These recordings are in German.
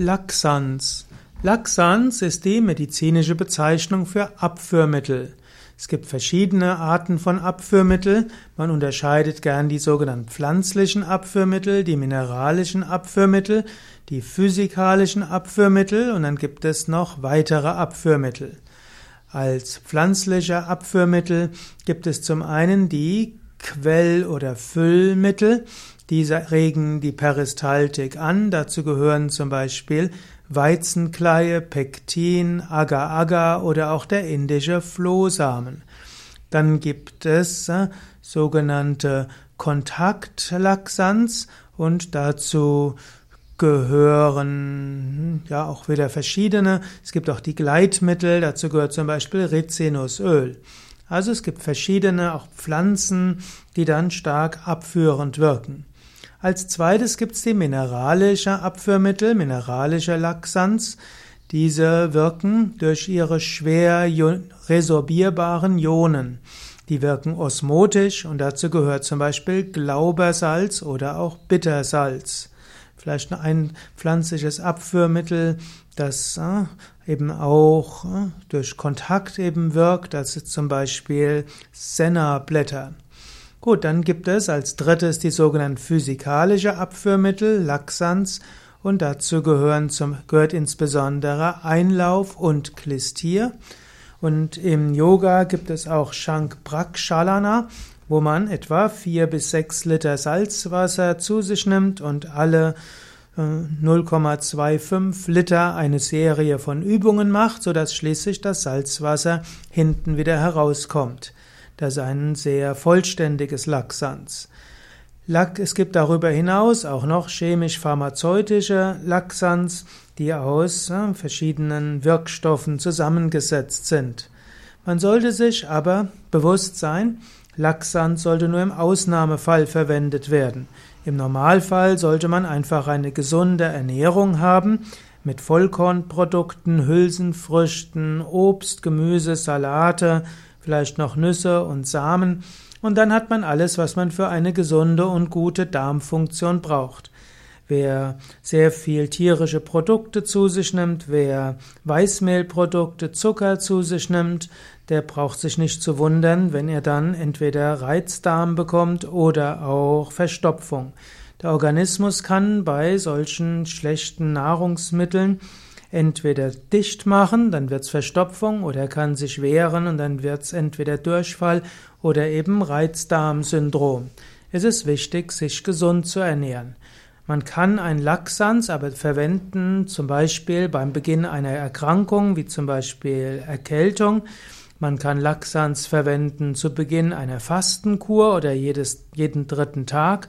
Laxans. Laxans ist die medizinische Bezeichnung für Abführmittel. Es gibt verschiedene Arten von Abführmittel. Man unterscheidet gern die sogenannten pflanzlichen Abführmittel, die mineralischen Abführmittel, die physikalischen Abführmittel und dann gibt es noch weitere Abführmittel. Als pflanzliche Abführmittel gibt es zum einen die Quell- oder Füllmittel. Diese regen die Peristaltik an. Dazu gehören zum Beispiel Weizenkleie, Pektin, Agar-Agar oder auch der indische Flohsamen. Dann gibt es äh, sogenannte Kontaktlaxanz und dazu gehören ja auch wieder verschiedene. Es gibt auch die Gleitmittel, dazu gehört zum Beispiel Rizinusöl. Also es gibt verschiedene auch Pflanzen, die dann stark abführend wirken. Als zweites gibt es die mineralische Abführmittel, mineralische Laxanz. Diese wirken durch ihre schwer resorbierbaren Ionen. Die wirken osmotisch und dazu gehört zum Beispiel Glaubersalz oder auch Bittersalz. Vielleicht ein pflanzliches Abführmittel, das äh, eben auch äh, durch Kontakt eben wirkt, das ist zum Beispiel Senna-Blätter. Gut, dann gibt es als drittes die sogenannten physikalische Abführmittel, Laxans, und dazu gehören zum, gehört insbesondere Einlauf und Klistir. Und im Yoga gibt es auch Shank Prakshalana, wo man etwa vier bis sechs Liter Salzwasser zu sich nimmt und alle 0,25 Liter eine Serie von Übungen macht, sodass schließlich das Salzwasser hinten wieder herauskommt. Das ist ein sehr vollständiges Laxans. Es gibt darüber hinaus auch noch chemisch-pharmazeutische Laxans, die aus äh, verschiedenen Wirkstoffen zusammengesetzt sind. Man sollte sich aber bewusst sein, Laxans sollte nur im Ausnahmefall verwendet werden. Im Normalfall sollte man einfach eine gesunde Ernährung haben mit Vollkornprodukten, Hülsenfrüchten, Obst, Gemüse, Salate, vielleicht noch Nüsse und Samen und dann hat man alles, was man für eine gesunde und gute Darmfunktion braucht. Wer sehr viel tierische Produkte zu sich nimmt, wer Weißmehlprodukte, Zucker zu sich nimmt, der braucht sich nicht zu wundern, wenn er dann entweder Reizdarm bekommt oder auch Verstopfung. Der Organismus kann bei solchen schlechten Nahrungsmitteln entweder dicht machen, dann wird's Verstopfung, oder er kann sich wehren und dann wird's entweder Durchfall oder eben Reizdarmsyndrom. Es ist wichtig, sich gesund zu ernähren. Man kann ein Laxans aber verwenden, zum Beispiel beim Beginn einer Erkrankung, wie zum Beispiel Erkältung. Man kann Laxans verwenden zu Beginn einer Fastenkur oder jedes, jeden dritten Tag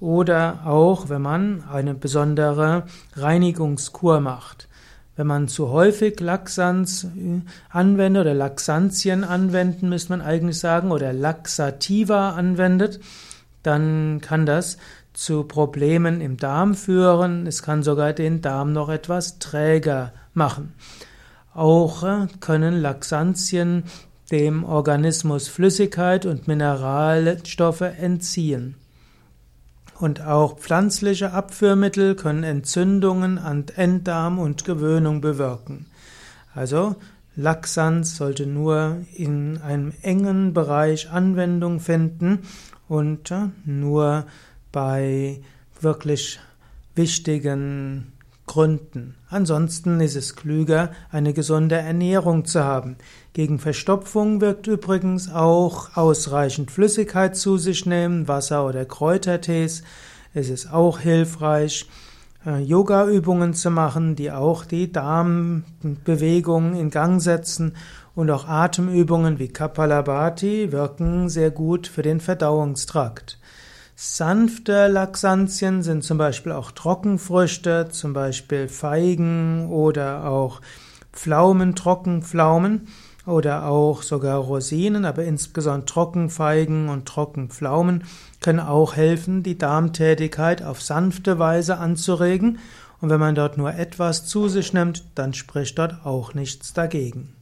oder auch, wenn man eine besondere Reinigungskur macht. Wenn man zu häufig Laxans äh, anwendet oder Laxantien anwenden, müsste man eigentlich sagen, oder Laxativa anwendet, dann kann das zu Problemen im Darm führen. Es kann sogar den Darm noch etwas träger machen. Auch äh, können Laxantien dem Organismus Flüssigkeit und Mineralstoffe entziehen. Und auch pflanzliche Abführmittel können Entzündungen an Enddarm und Gewöhnung bewirken. Also Laxans sollte nur in einem engen Bereich Anwendung finden und nur bei wirklich wichtigen Gründen. Ansonsten ist es klüger, eine gesunde Ernährung zu haben. Gegen Verstopfung wirkt übrigens auch ausreichend Flüssigkeit zu sich nehmen, Wasser oder Kräutertees. Es ist auch hilfreich, äh, Yoga-Übungen zu machen, die auch die Darmbewegungen in Gang setzen und auch Atemübungen wie Kapalabhati wirken sehr gut für den Verdauungstrakt. Sanfte Laxantien sind zum Beispiel auch Trockenfrüchte, zum Beispiel Feigen oder auch Pflaumen, Trockenpflaumen oder auch sogar Rosinen, aber insbesondere Trockenfeigen und Trockenpflaumen können auch helfen, die Darmtätigkeit auf sanfte Weise anzuregen. Und wenn man dort nur etwas zu sich nimmt, dann spricht dort auch nichts dagegen.